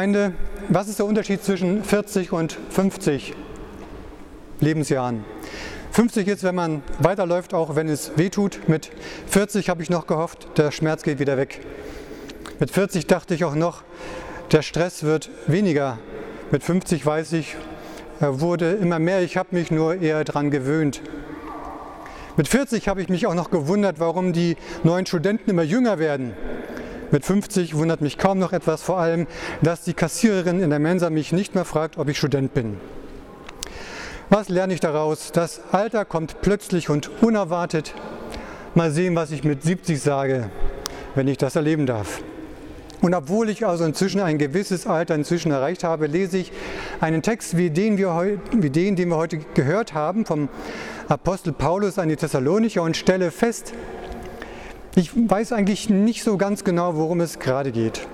Gemeinde, was ist der Unterschied zwischen 40 und 50 Lebensjahren? 50 ist, wenn man weiterläuft, auch wenn es weh tut. Mit 40 habe ich noch gehofft, der Schmerz geht wieder weg. Mit 40 dachte ich auch noch, der Stress wird weniger. Mit 50 weiß ich, er wurde immer mehr, ich habe mich nur eher daran gewöhnt. Mit 40 habe ich mich auch noch gewundert, warum die neuen Studenten immer jünger werden. Mit 50 wundert mich kaum noch etwas, vor allem, dass die Kassiererin in der Mensa mich nicht mehr fragt, ob ich Student bin. Was lerne ich daraus? Das Alter kommt plötzlich und unerwartet. Mal sehen, was ich mit 70 sage, wenn ich das erleben darf. Und obwohl ich also inzwischen ein gewisses Alter inzwischen erreicht habe, lese ich einen Text wie den, wir, wie den, den wir heute gehört haben, vom Apostel Paulus an die Thessalonicher und stelle fest, ich weiß eigentlich nicht so ganz genau, worum es gerade geht.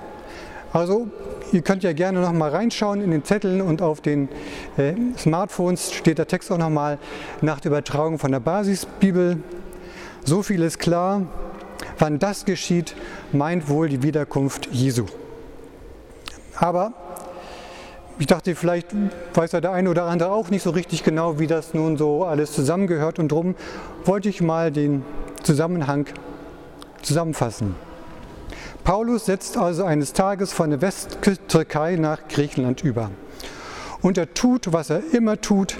Also ihr könnt ja gerne noch mal reinschauen in den Zetteln und auf den äh, Smartphones steht der Text auch noch mal nach der Übertragung von der Basisbibel. So viel ist klar. Wann das geschieht, meint wohl die Wiederkunft Jesu. Aber ich dachte, vielleicht weiß ja der eine oder andere auch nicht so richtig genau, wie das nun so alles zusammengehört und darum wollte ich mal den Zusammenhang zusammenfassen. Paulus setzt also eines Tages von der Westtürkei nach Griechenland über. Und er tut, was er immer tut,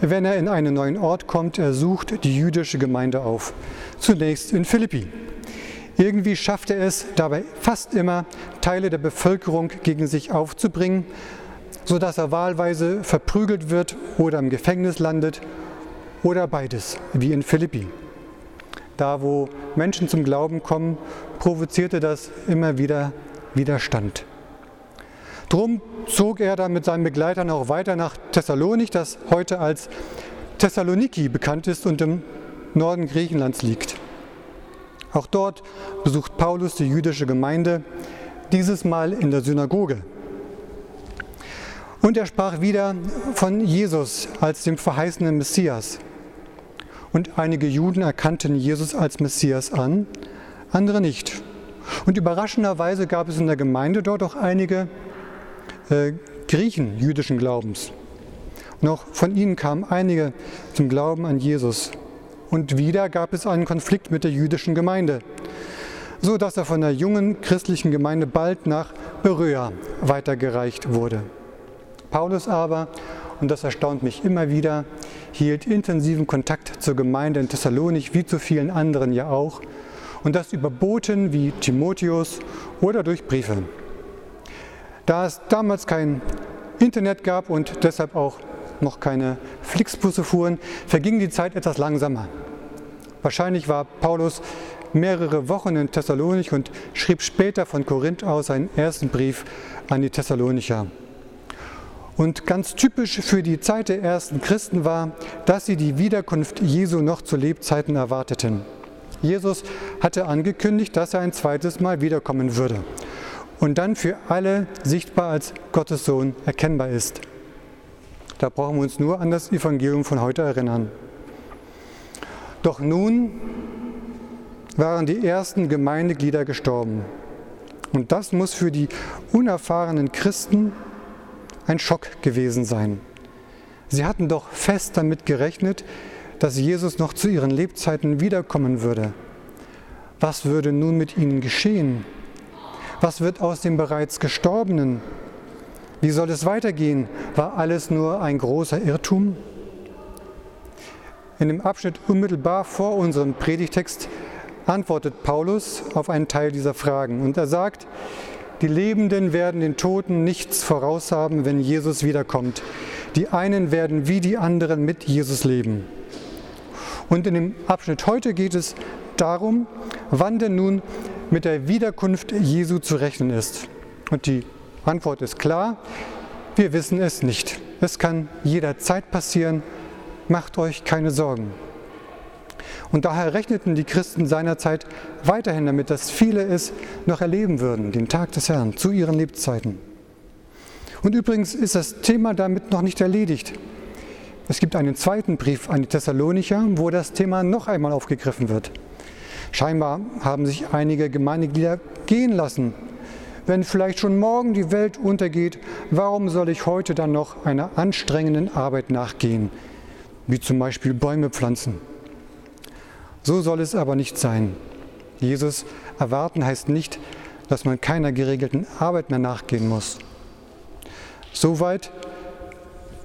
wenn er in einen neuen Ort kommt. Er sucht die jüdische Gemeinde auf. Zunächst in Philippi. Irgendwie schafft er es dabei fast immer, Teile der Bevölkerung gegen sich aufzubringen, sodass er wahlweise verprügelt wird oder im Gefängnis landet oder beides, wie in Philippi. Da, wo Menschen zum Glauben kommen, provozierte das immer wieder Widerstand. Drum zog er dann mit seinen Begleitern auch weiter nach Thessalonik, das heute als Thessaloniki bekannt ist und im Norden Griechenlands liegt. Auch dort besucht Paulus die jüdische Gemeinde, dieses Mal in der Synagoge. Und er sprach wieder von Jesus als dem verheißenen Messias und einige Juden erkannten Jesus als Messias an, andere nicht. Und überraschenderweise gab es in der Gemeinde dort auch einige äh, Griechen jüdischen Glaubens. Auch von ihnen kamen einige zum Glauben an Jesus. Und wieder gab es einen Konflikt mit der jüdischen Gemeinde, so dass er von der jungen christlichen Gemeinde bald nach Beröa weitergereicht wurde. Paulus aber und das erstaunt mich immer wieder, hielt intensiven Kontakt zur Gemeinde in Thessalonik, wie zu vielen anderen ja auch, und das über Boten wie Timotheus oder durch Briefe. Da es damals kein Internet gab und deshalb auch noch keine Flixbusse fuhren, verging die Zeit etwas langsamer. Wahrscheinlich war Paulus mehrere Wochen in Thessalonik und schrieb später von Korinth aus seinen ersten Brief an die Thessalonicher. Und ganz typisch für die Zeit der ersten Christen war, dass sie die Wiederkunft Jesu noch zu Lebzeiten erwarteten. Jesus hatte angekündigt, dass er ein zweites Mal wiederkommen würde und dann für alle sichtbar als Gottes Sohn erkennbar ist. Da brauchen wir uns nur an das Evangelium von heute erinnern. Doch nun waren die ersten Gemeindeglieder gestorben. Und das muss für die unerfahrenen Christen ein Schock gewesen sein. Sie hatten doch fest damit gerechnet, dass Jesus noch zu ihren Lebzeiten wiederkommen würde. Was würde nun mit ihnen geschehen? Was wird aus dem bereits Gestorbenen? Wie soll es weitergehen? War alles nur ein großer Irrtum? In dem Abschnitt unmittelbar vor unserem Predigtext antwortet Paulus auf einen Teil dieser Fragen und er sagt, die Lebenden werden den Toten nichts voraushaben, wenn Jesus wiederkommt. Die einen werden wie die anderen mit Jesus leben. Und in dem Abschnitt heute geht es darum, wann denn nun mit der Wiederkunft Jesu zu rechnen ist. Und die Antwort ist klar, wir wissen es nicht. Es kann jederzeit passieren, macht euch keine Sorgen. Und daher rechneten die Christen seinerzeit weiterhin damit, dass viele es noch erleben würden, den Tag des Herrn, zu ihren Lebzeiten. Und übrigens ist das Thema damit noch nicht erledigt. Es gibt einen zweiten Brief an die Thessalonicher, wo das Thema noch einmal aufgegriffen wird. Scheinbar haben sich einige Gemeindeglieder gehen lassen Wenn vielleicht schon morgen die Welt untergeht, warum soll ich heute dann noch einer anstrengenden Arbeit nachgehen, wie zum Beispiel Bäume pflanzen? So soll es aber nicht sein. Jesus erwarten heißt nicht, dass man keiner geregelten Arbeit mehr nachgehen muss. Soweit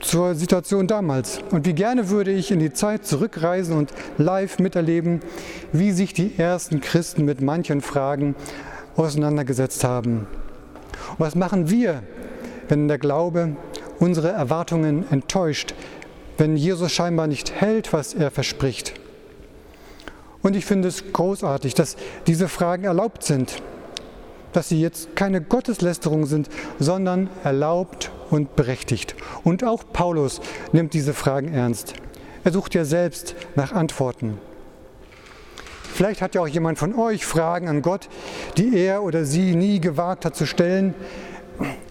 zur Situation damals. Und wie gerne würde ich in die Zeit zurückreisen und live miterleben, wie sich die ersten Christen mit manchen Fragen auseinandergesetzt haben. Was machen wir, wenn der Glaube unsere Erwartungen enttäuscht, wenn Jesus scheinbar nicht hält, was er verspricht? Und ich finde es großartig, dass diese Fragen erlaubt sind, dass sie jetzt keine Gotteslästerung sind, sondern erlaubt und berechtigt. Und auch Paulus nimmt diese Fragen ernst. Er sucht ja selbst nach Antworten. Vielleicht hat ja auch jemand von euch Fragen an Gott, die er oder sie nie gewagt hat zu stellen.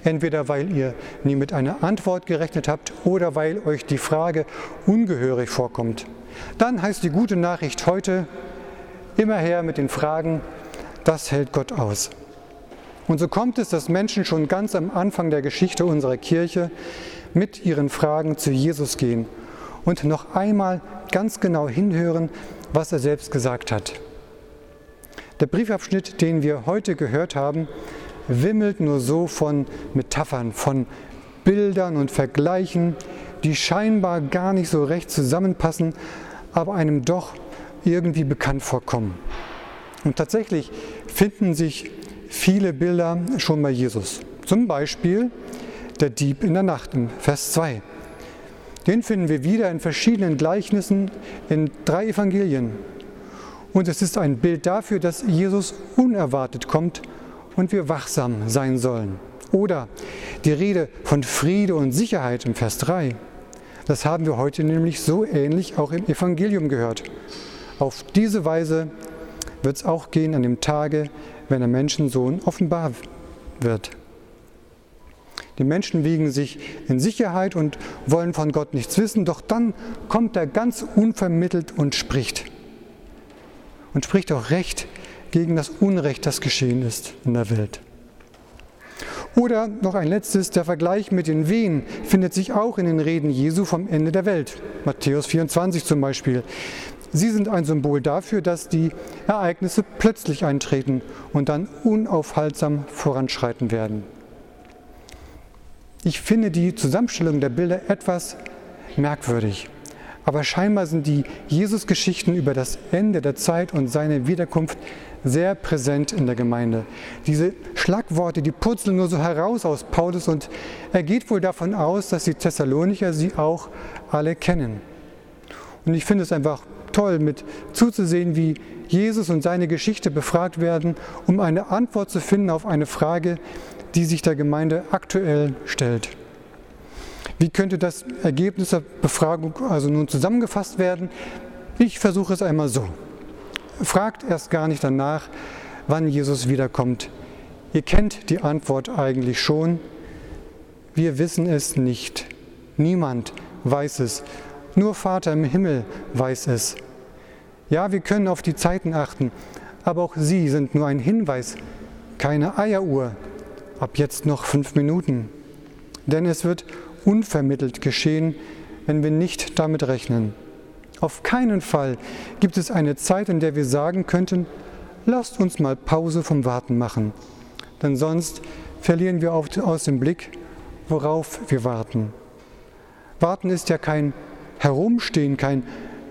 Entweder weil ihr nie mit einer Antwort gerechnet habt oder weil euch die Frage ungehörig vorkommt. Dann heißt die gute Nachricht heute, immer her mit den Fragen, das hält Gott aus. Und so kommt es, dass Menschen schon ganz am Anfang der Geschichte unserer Kirche mit ihren Fragen zu Jesus gehen und noch einmal ganz genau hinhören, was er selbst gesagt hat. Der Briefabschnitt, den wir heute gehört haben, wimmelt nur so von Metaphern, von Bildern und Vergleichen, die scheinbar gar nicht so recht zusammenpassen, aber einem doch irgendwie bekannt vorkommen. Und tatsächlich finden sich viele Bilder schon bei Jesus. Zum Beispiel der Dieb in der Nacht in Vers 2. Den finden wir wieder in verschiedenen Gleichnissen in drei Evangelien. Und es ist ein Bild dafür, dass Jesus unerwartet kommt und wir wachsam sein sollen. Oder die Rede von Friede und Sicherheit im Vers 3. Das haben wir heute nämlich so ähnlich auch im Evangelium gehört. Auf diese Weise wird es auch gehen an dem Tage, wenn der Menschensohn offenbar wird. Die Menschen wiegen sich in Sicherheit und wollen von Gott nichts wissen, doch dann kommt er ganz unvermittelt und spricht. Und spricht auch Recht gegen das Unrecht, das geschehen ist in der Welt. Oder noch ein letztes, der Vergleich mit den Wehen findet sich auch in den Reden Jesu vom Ende der Welt. Matthäus 24 zum Beispiel. Sie sind ein Symbol dafür, dass die Ereignisse plötzlich eintreten und dann unaufhaltsam voranschreiten werden. Ich finde die Zusammenstellung der Bilder etwas merkwürdig. Aber scheinbar sind die Jesus-Geschichten über das Ende der Zeit und seine Wiederkunft sehr präsent in der Gemeinde. Diese Schlagworte, die purzeln nur so heraus aus Paulus und er geht wohl davon aus, dass die Thessalonicher sie auch alle kennen. Und ich finde es einfach toll, mit zuzusehen, wie Jesus und seine Geschichte befragt werden, um eine Antwort zu finden auf eine Frage, die sich der Gemeinde aktuell stellt. Wie könnte das Ergebnis der Befragung also nun zusammengefasst werden? Ich versuche es einmal so. Fragt erst gar nicht danach, wann Jesus wiederkommt. Ihr kennt die Antwort eigentlich schon. Wir wissen es nicht. Niemand weiß es. Nur Vater im Himmel weiß es. Ja, wir können auf die Zeiten achten, aber auch sie sind nur ein Hinweis, keine Eieruhr. Ab jetzt noch fünf Minuten. Denn es wird unvermittelt geschehen, wenn wir nicht damit rechnen. Auf keinen Fall gibt es eine Zeit, in der wir sagen könnten, lasst uns mal Pause vom Warten machen. Denn sonst verlieren wir aus dem Blick, worauf wir warten. Warten ist ja kein Herumstehen, kein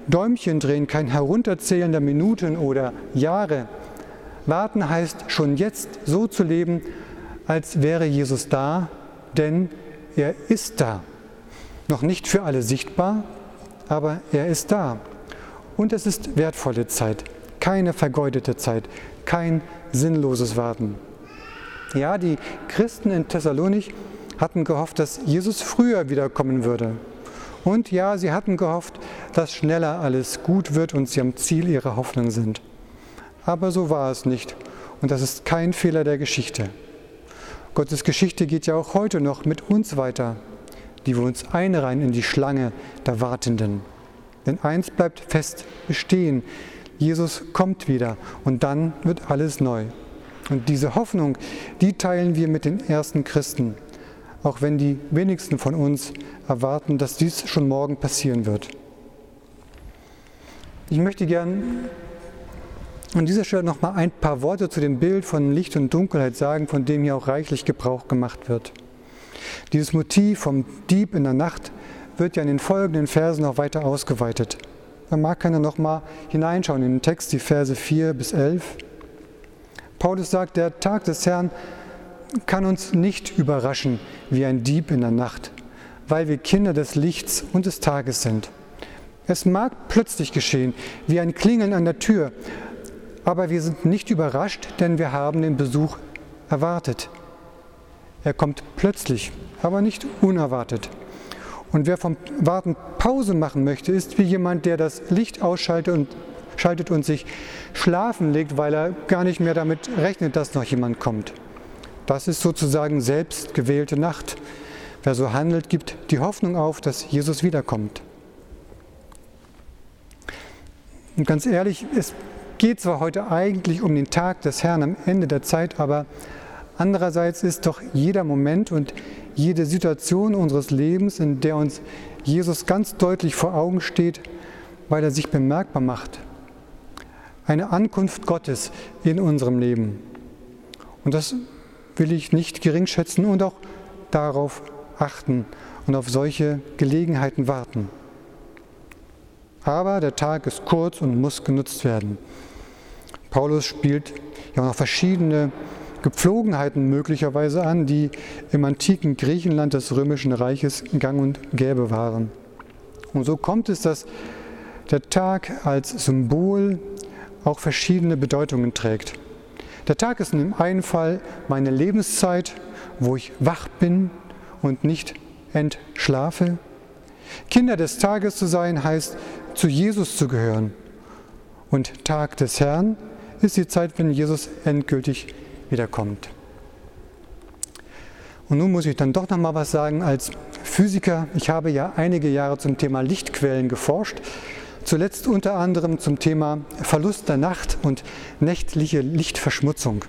Däumchen drehen, kein Herunterzählen der Minuten oder Jahre. Warten heißt schon jetzt so zu leben, als wäre Jesus da, denn er ist da. Noch nicht für alle sichtbar, aber er ist da. Und es ist wertvolle Zeit, keine vergeudete Zeit, kein sinnloses Warten. Ja, die Christen in Thessalonich hatten gehofft, dass Jesus früher wiederkommen würde. Und ja, sie hatten gehofft, dass schneller alles gut wird und sie am Ziel ihrer Hoffnung sind. Aber so war es nicht. Und das ist kein Fehler der Geschichte. Gottes Geschichte geht ja auch heute noch mit uns weiter, die wir uns einreihen in die Schlange der Wartenden. Denn eins bleibt fest bestehen, Jesus kommt wieder und dann wird alles neu. Und diese Hoffnung, die teilen wir mit den ersten Christen, auch wenn die wenigsten von uns erwarten, dass dies schon morgen passieren wird. Ich möchte gern an dieser Stelle noch mal ein paar Worte zu dem Bild von Licht und Dunkelheit sagen, von dem hier auch reichlich Gebrauch gemacht wird. Dieses Motiv vom Dieb in der Nacht wird ja in den folgenden Versen noch weiter ausgeweitet. Da mag keiner noch mal hineinschauen in den Text, die Verse 4 bis 11. Paulus sagt, der Tag des Herrn kann uns nicht überraschen wie ein Dieb in der Nacht, weil wir Kinder des Lichts und des Tages sind. Es mag plötzlich geschehen, wie ein Klingeln an der Tür, aber wir sind nicht überrascht, denn wir haben den Besuch erwartet. Er kommt plötzlich, aber nicht unerwartet. Und wer vom Warten Pause machen möchte, ist wie jemand, der das Licht ausschaltet und schaltet und sich schlafen legt, weil er gar nicht mehr damit rechnet, dass noch jemand kommt. Das ist sozusagen selbstgewählte Nacht. Wer so handelt, gibt die Hoffnung auf, dass Jesus wiederkommt. Und ganz ehrlich, es geht zwar heute eigentlich um den Tag des Herrn am Ende der Zeit, aber andererseits ist doch jeder Moment und jede Situation unseres Lebens, in der uns Jesus ganz deutlich vor Augen steht, weil er sich bemerkbar macht, eine Ankunft Gottes in unserem Leben. Und das will ich nicht geringschätzen und auch darauf achten und auf solche Gelegenheiten warten. Aber der Tag ist kurz und muss genutzt werden. Paulus spielt ja auch noch verschiedene Gepflogenheiten möglicherweise an, die im antiken Griechenland des römischen Reiches gang und gäbe waren. Und so kommt es, dass der Tag als Symbol auch verschiedene Bedeutungen trägt. Der Tag ist in dem einen Fall meine Lebenszeit, wo ich wach bin und nicht entschlafe. Kinder des Tages zu sein heißt, zu Jesus zu gehören. Und Tag des Herrn ist die Zeit, wenn Jesus endgültig wiederkommt. Und nun muss ich dann doch noch mal was sagen als Physiker. Ich habe ja einige Jahre zum Thema Lichtquellen geforscht Zuletzt unter anderem zum Thema Verlust der Nacht und nächtliche Lichtverschmutzung.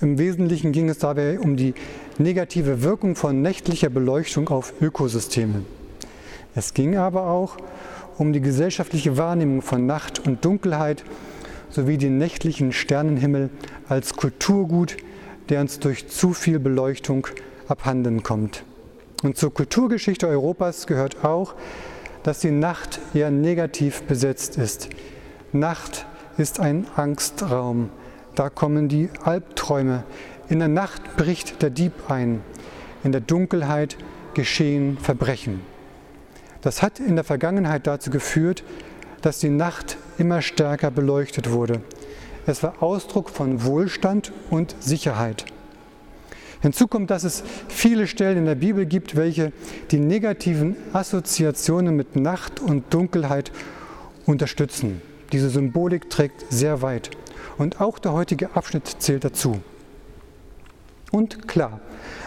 Im Wesentlichen ging es dabei um die negative Wirkung von nächtlicher Beleuchtung auf Ökosysteme. Es ging aber auch um die gesellschaftliche Wahrnehmung von Nacht und Dunkelheit sowie den nächtlichen Sternenhimmel als Kulturgut, der uns durch zu viel Beleuchtung abhanden kommt. Und zur Kulturgeschichte Europas gehört auch, dass die Nacht eher negativ besetzt ist. Nacht ist ein Angstraum. Da kommen die Albträume. In der Nacht bricht der Dieb ein. In der Dunkelheit geschehen Verbrechen. Das hat in der Vergangenheit dazu geführt, dass die Nacht immer stärker beleuchtet wurde. Es war Ausdruck von Wohlstand und Sicherheit. Hinzu kommt, dass es viele Stellen in der Bibel gibt, welche die negativen Assoziationen mit Nacht und Dunkelheit unterstützen. Diese Symbolik trägt sehr weit. Und auch der heutige Abschnitt zählt dazu. Und klar,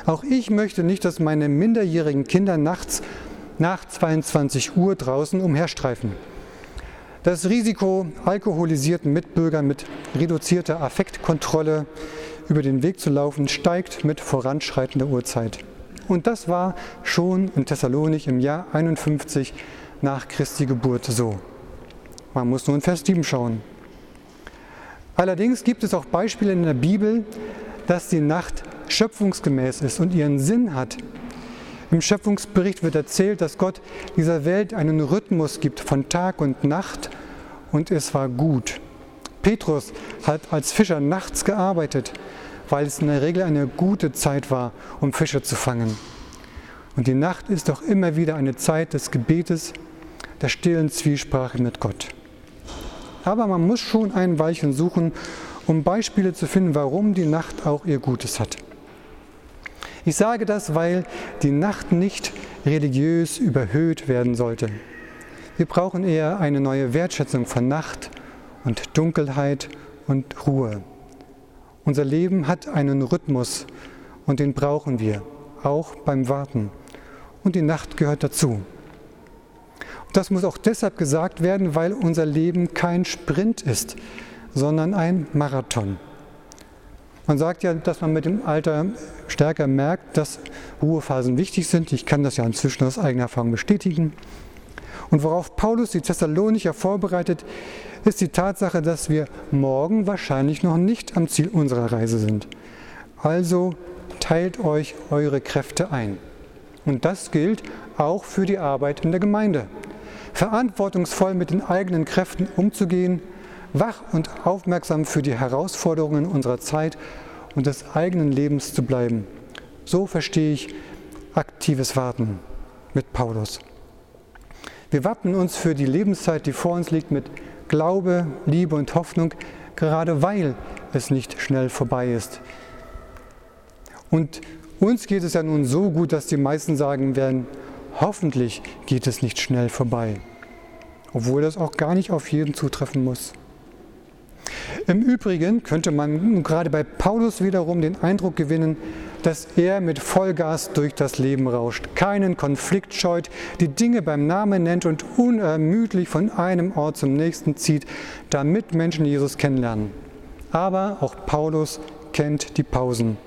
auch ich möchte nicht, dass meine minderjährigen Kinder nachts nach 22 Uhr draußen umherstreifen. Das Risiko alkoholisierten Mitbürgern mit reduzierter Affektkontrolle über den Weg zu laufen, steigt mit voranschreitender Uhrzeit. Und das war schon in Thessalonik im Jahr 51 nach Christi Geburt so. Man muss nur in Vers 7 schauen. Allerdings gibt es auch Beispiele in der Bibel, dass die Nacht schöpfungsgemäß ist und ihren Sinn hat. Im Schöpfungsbericht wird erzählt, dass Gott dieser Welt einen Rhythmus gibt von Tag und Nacht und es war gut. Petrus hat als Fischer nachts gearbeitet, weil es in der Regel eine gute Zeit war, um Fische zu fangen. Und die Nacht ist doch immer wieder eine Zeit des Gebetes, der stillen Zwiesprache mit Gott. Aber man muss schon ein Weilchen suchen, um Beispiele zu finden, warum die Nacht auch ihr Gutes hat. Ich sage das, weil die Nacht nicht religiös überhöht werden sollte. Wir brauchen eher eine neue Wertschätzung von Nacht und Dunkelheit und Ruhe. Unser Leben hat einen Rhythmus und den brauchen wir, auch beim Warten. Und die Nacht gehört dazu. Das muss auch deshalb gesagt werden, weil unser Leben kein Sprint ist, sondern ein Marathon. Man sagt ja, dass man mit dem Alter stärker merkt, dass Ruhephasen wichtig sind. Ich kann das ja inzwischen aus eigener Erfahrung bestätigen. Und worauf Paulus die Thessalonicher vorbereitet, ist die Tatsache, dass wir morgen wahrscheinlich noch nicht am Ziel unserer Reise sind. Also teilt euch eure Kräfte ein. Und das gilt auch für die Arbeit in der Gemeinde. Verantwortungsvoll mit den eigenen Kräften umzugehen, wach und aufmerksam für die Herausforderungen unserer Zeit und des eigenen Lebens zu bleiben. So verstehe ich aktives Warten mit Paulus. Wir wappnen uns für die Lebenszeit, die vor uns liegt, mit Glaube, Liebe und Hoffnung, gerade weil es nicht schnell vorbei ist. Und uns geht es ja nun so gut, dass die meisten sagen werden, hoffentlich geht es nicht schnell vorbei, obwohl das auch gar nicht auf jeden zutreffen muss. Im Übrigen könnte man gerade bei Paulus wiederum den Eindruck gewinnen, dass er mit Vollgas durch das Leben rauscht, keinen Konflikt scheut, die Dinge beim Namen nennt und unermüdlich von einem Ort zum nächsten zieht, damit Menschen Jesus kennenlernen. Aber auch Paulus kennt die Pausen.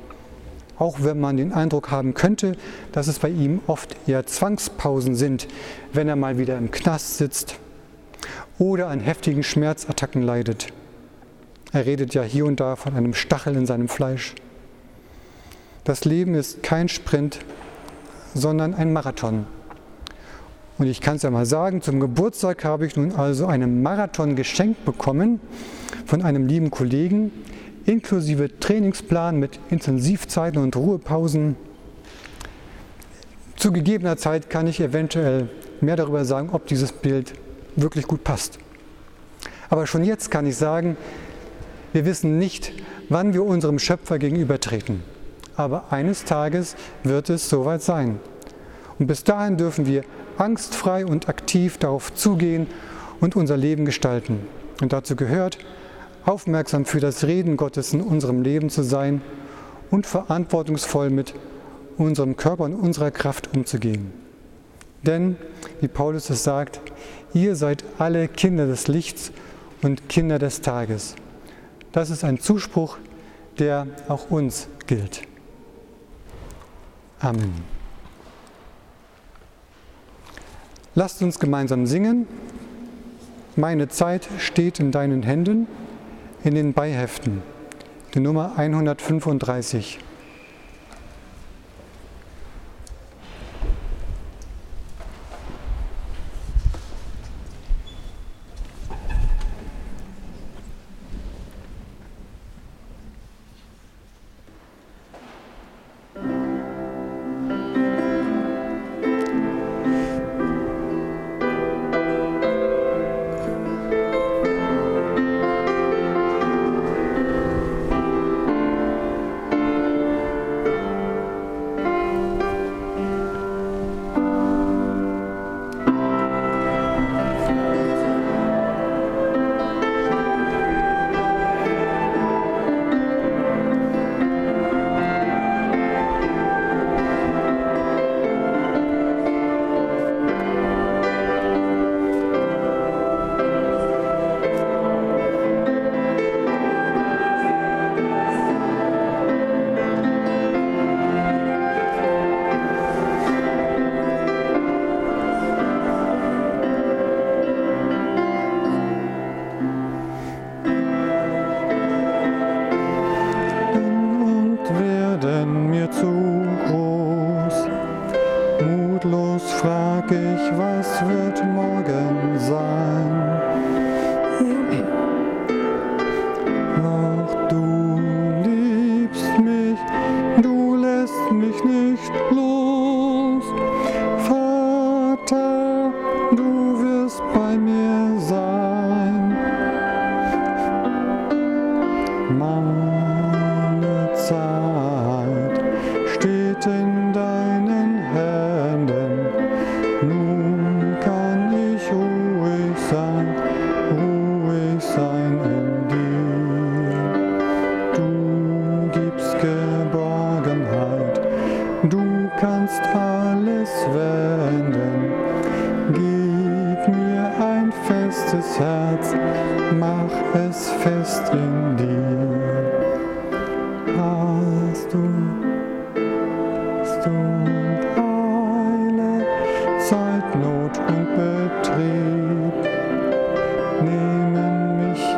Auch wenn man den Eindruck haben könnte, dass es bei ihm oft eher Zwangspausen sind, wenn er mal wieder im Knast sitzt oder an heftigen Schmerzattacken leidet. Er redet ja hier und da von einem Stachel in seinem Fleisch. Das Leben ist kein Sprint, sondern ein Marathon. Und ich kann es ja mal sagen, zum Geburtstag habe ich nun also einen Marathon geschenkt bekommen von einem lieben Kollegen, inklusive Trainingsplan mit Intensivzeiten und Ruhepausen. Zu gegebener Zeit kann ich eventuell mehr darüber sagen, ob dieses Bild wirklich gut passt. Aber schon jetzt kann ich sagen, wir wissen nicht, wann wir unserem Schöpfer gegenübertreten. Aber eines Tages wird es soweit sein. Und bis dahin dürfen wir angstfrei und aktiv darauf zugehen und unser Leben gestalten. Und dazu gehört, aufmerksam für das Reden Gottes in unserem Leben zu sein und verantwortungsvoll mit unserem Körper und unserer Kraft umzugehen. Denn, wie Paulus es sagt, ihr seid alle Kinder des Lichts und Kinder des Tages. Das ist ein Zuspruch, der auch uns gilt. Amen. Lasst uns gemeinsam singen. Meine Zeit steht in deinen Händen, in den Beiheften, die Nummer 135.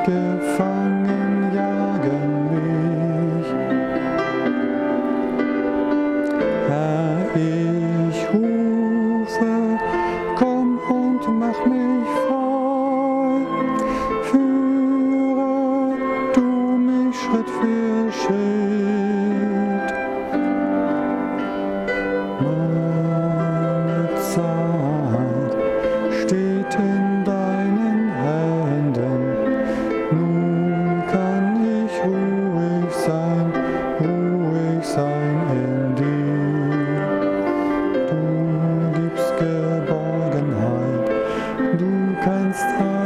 Good. against